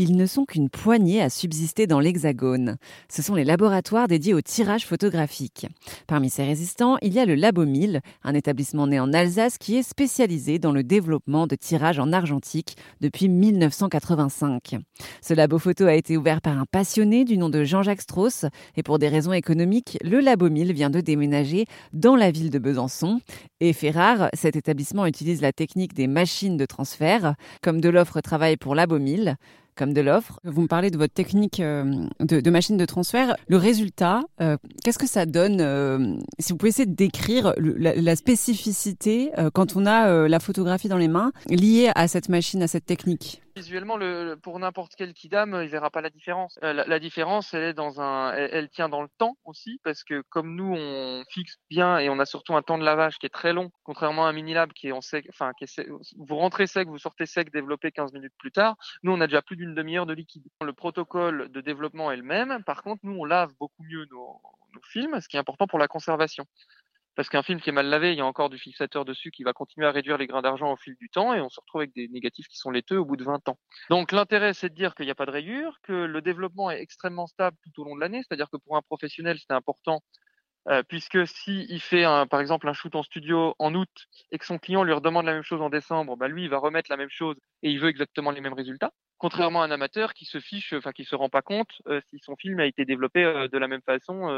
Ils ne sont qu'une poignée à subsister dans l'Hexagone. Ce sont les laboratoires dédiés au tirage photographique. Parmi ces résistants, il y a le Labo 1000, un établissement né en Alsace qui est spécialisé dans le développement de tirage en argentique depuis 1985. Ce labo photo a été ouvert par un passionné du nom de Jean-Jacques Strauss et pour des raisons économiques, le Labo 1000 vient de déménager dans la ville de Besançon. Et fait rare, cet établissement utilise la technique des machines de transfert, comme de l'offre travail pour Labo 1000 comme de l'offre. Vous me parlez de votre technique euh, de, machine de transfert. Le résultat, euh, qu'est-ce que ça donne euh, Si vous pouvez essayer de décrire la, spécificité quand on a la photographie dans les mains liée à cette machine, à cette technique? Visuellement, le, pour n'importe quel kidam, il verra pas la différence. Euh, la, différence, elle est dans un, elle, tient dans le temps aussi, parce que comme nous, on fixe bien et on a surtout un temps de lavage qui est très long, contrairement à un Minilab qui est en sec, enfin, vous rentrez sec, vous sortez sec, développé 15 minutes plus tard. Nous, on a déjà plus d'une demi-heure de liquide. Le protocole de développement est le même. Par contre, nous, on lave beaucoup mieux nos films, ce qui est important pour la conservation parce qu'un film qui est mal lavé, il y a encore du fixateur dessus qui va continuer à réduire les grains d'argent au fil du temps et on se retrouve avec des négatifs qui sont laiteux au bout de 20 ans. Donc l'intérêt, c'est de dire qu'il n'y a pas de rayures, que le développement est extrêmement stable tout au long de l'année, c'est-à-dire que pour un professionnel, c'est important euh, puisque si il fait par exemple un shoot en studio en août et que son client lui redemande la même chose en décembre, bah lui il va remettre la même chose et il veut exactement les mêmes résultats. Contrairement à un amateur qui se fiche, enfin qui se rend pas compte euh, si son film a été développé euh, de la même façon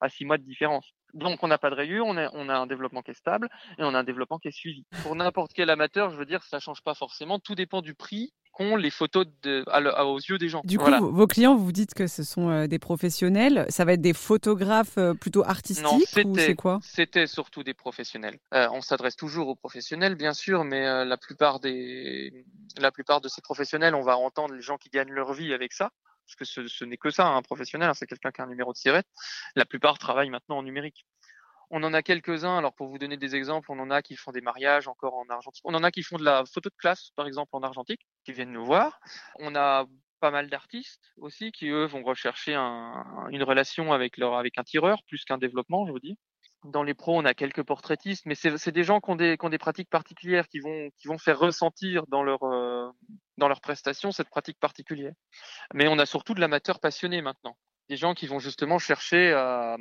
à six mois de différence. Donc on n'a pas de rayures, on a, on a un développement qui est stable et on a un développement qui est suivi. Pour n'importe quel amateur, je veux dire, ça change pas forcément. Tout dépend du prix les photos de, aux yeux des gens. Du coup, vos clients, vous dites que ce sont euh, des professionnels. Ça va être des photographes euh, plutôt artistiques ou c'est quoi? C'était surtout des professionnels. Euh, on s'adresse toujours aux professionnels, bien sûr, mais la plupart des, la plupart de ces professionnels, on va entendre les gens qui gagnent leur vie avec ça parce que ce, n'est que ça, un professionnel, hein, c'est quelqu'un qui a un numéro de sirette. La plupart travaillent maintenant en numérique. On en a quelques-uns. Alors pour vous donner des exemples, on en a qui font des mariages encore en argentique. On en a qui font de la photo de classe, par exemple en argentique, qui viennent nous voir. On a pas mal d'artistes aussi qui eux vont rechercher une relation avec leur avec un tireur plus qu'un développement, je vous dis. Dans les pros, on a quelques portraitistes, mais c'est des gens qui ont des, des pratiques particulières, qui vont qui vont faire ressentir dans leur euh, dans leur prestation cette pratique particulière. Mais on a surtout de l'amateur passionné maintenant des gens qui vont justement chercher, à,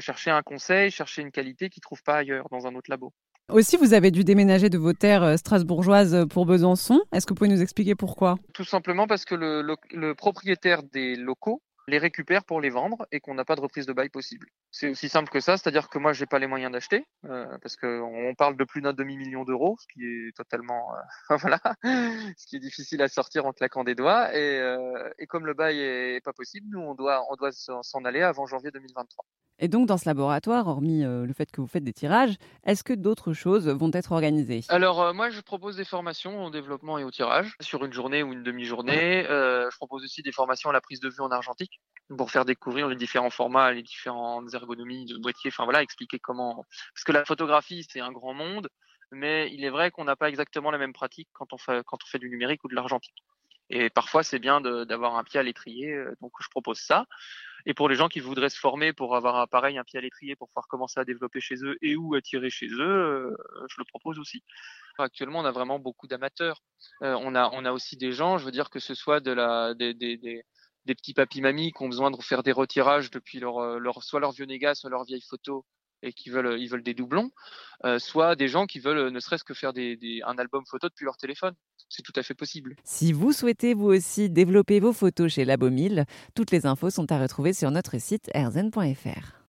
chercher un conseil, chercher une qualité qu'ils ne trouvent pas ailleurs dans un autre labo. Aussi, vous avez dû déménager de vos terres euh, strasbourgeoises pour Besançon. Est-ce que vous pouvez nous expliquer pourquoi? Tout simplement parce que le propriétaire des locaux les récupère pour les vendre et qu'on n'a pas de reprise de bail possible. C'est aussi simple que ça, c'est-à-dire que moi j'ai pas les moyens d'acheter euh, parce qu'on parle de plus d'un demi million d'euros, ce qui est totalement euh, voilà, ce qui est difficile à sortir en claquant des doigts et, euh, et comme le bail est pas possible, nous on doit on doit s'en aller avant janvier 2023. Et donc, dans ce laboratoire, hormis euh, le fait que vous faites des tirages, est-ce que d'autres choses vont être organisées? Alors, euh, moi, je propose des formations au développement et au tirage sur une journée ou une demi-journée. Euh, je propose aussi des formations à la prise de vue en argentique pour faire découvrir les différents formats, les différentes ergonomies de boîtier. Enfin, voilà, expliquer comment. Parce que la photographie, c'est un grand monde, mais il est vrai qu'on n'a pas exactement la même pratique quand on fait, quand on fait du numérique ou de l'argentique. Et parfois, c'est bien d'avoir un pied à l'étrier. Donc, je propose ça. Et pour les gens qui voudraient se former pour avoir un pareil, un pied à l'étrier pour pouvoir commencer à développer chez eux et ou à tirer chez eux, euh, je le propose aussi. Actuellement, on a vraiment beaucoup d'amateurs. Euh, on a aussi des gens, je veux dire que ce soit de la des, des, petits papis mamies qui ont besoin de faire des retirages depuis leur, euh, leur soit leur vieux négat, soit leur vieille photo et qui veulent ils veulent des doublons, soit des gens qui veulent ne serait-ce que faire des, des, un album photo depuis leur téléphone c'est tout à fait possible. Si vous souhaitez vous aussi développer vos photos chez Labomil, toutes les infos sont à retrouver sur notre site erzen.fr.